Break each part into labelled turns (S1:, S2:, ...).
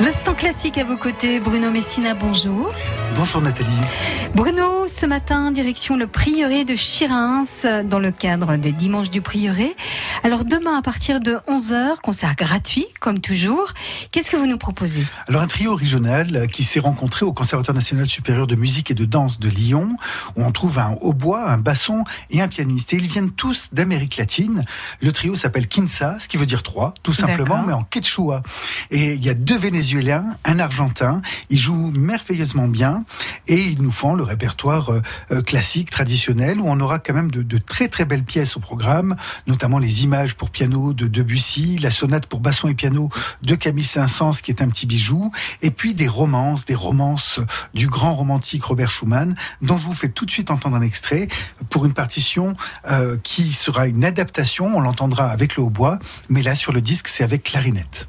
S1: L'instant classique à vos côtés, Bruno Messina, bonjour.
S2: Bonjour Nathalie.
S1: Bruno, ce matin, direction le prieuré de Chirins, dans le cadre des dimanches du prieuré. Alors demain, à partir de 11h, concert gratuit, comme toujours. Qu'est-ce que vous nous proposez?
S2: Alors un trio régional qui s'est rencontré au Conservatoire national supérieur de musique et de danse de Lyon, où on trouve un hautbois, un basson et un pianiste. Et ils viennent tous d'Amérique latine. Le trio s'appelle Kinsa, ce qui veut dire trois, tout simplement, mais en quechua. Et il y a deux Vénézuéliens, un Argentin. Ils jouent merveilleusement bien et ils nous font le répertoire euh, euh, classique, traditionnel, où on aura quand même de, très très belles pièces au programme, notamment les images pour piano de Debussy, la sonate pour basson et piano de Camille Saint-Saëns, qui est un petit bijou, et puis des romances, des romances du grand romantique Robert Schumann, dont je vous fais tout de suite entendre un extrait pour une partition euh, qui sera une adaptation, on l'entendra avec le hautbois, mais là sur le disque c'est avec clarinette.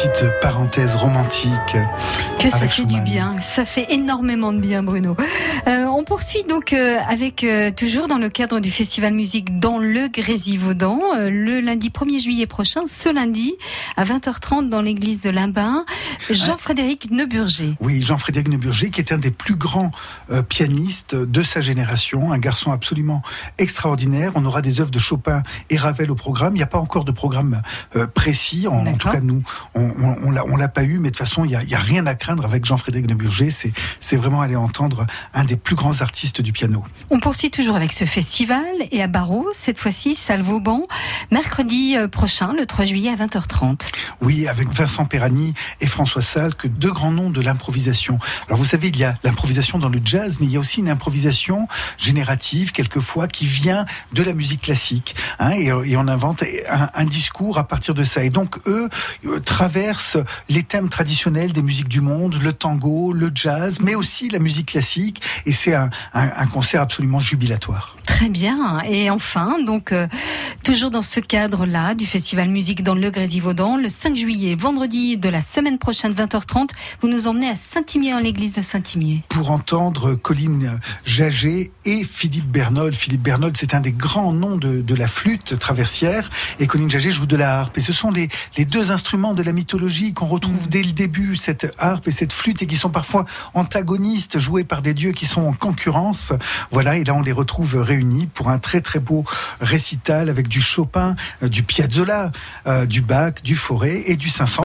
S2: Petite parenthèse romantique.
S1: Que ça fait du bien, ça fait énormément de bien, Bruno. Euh, on poursuit donc euh, avec euh, toujours dans le cadre du festival musique dans le Grésivaudan, le lundi 1er juillet prochain, ce lundi à 20h30 dans l'église de Limbin, Jean-Frédéric Neuburger.
S2: Oui, Jean-Frédéric Neuburger, qui est un des plus grands pianistes de sa génération, un garçon absolument extraordinaire. On aura des œuvres de Chopin et Ravel au programme. Il n'y a pas encore de programme précis. En, en, tout cas, nous, on, on, on l'a, on l'a pas eu, mais de toute façon, il n'y a, y a, rien à craindre avec Jean-Frédéric Neuburger. C'est, c'est vraiment aller entendre un des plus grands artistes du piano.
S1: On poursuit toujours avec ce festival et à Barreau, cette fois-ci, salle Vauban, mercredi euh, prochain, le 3 juillet à 20h30.
S2: Oui, avec Vincent Perani et François Salk, deux grands noms de l'improvisation. Alors vous savez, il y a l'improvisation dans le jazz, mais il y a aussi une improvisation générative, quelquefois, qui vient de la musique classique. Hein, et, et, on invente un, un, discours à partir de ça. Et donc, eux euh, traversent les thèmes traditionnels des musiques du monde, le tango, le jazz, mais aussi la musique classique. Et c'est un, un, un, concert absolument jubilatoire.
S1: Très bien. Et enfin, donc, euh, toujours dans ce cadre-là du Festival Musique dans le Grésivaudan, le 5 juillet, vendredi de la semaine prochaine, 20h30, vous nous emmenez à Saint-Imier, en l'église de Saint-Imier.
S2: Pour entendre Colline Jaget et Philippe Bernold. Philippe Bernold, c'est un des grands noms de, de, la flûte traversière. Et Colline Jaget joue de la harpe. Et ce sont les, les deux instruments de la mythologie qu'on retrouve mmh. dès le début, cette harpe et cette flûte, et qui sont parfois antagonistes, joués par des dieux qui sont en concurrence. Voilà, et là on les retrouve réunis pour un très très beau récital avec du Chopin, euh, du Piazzolla, euh, du Bach, du Fauré et du 500.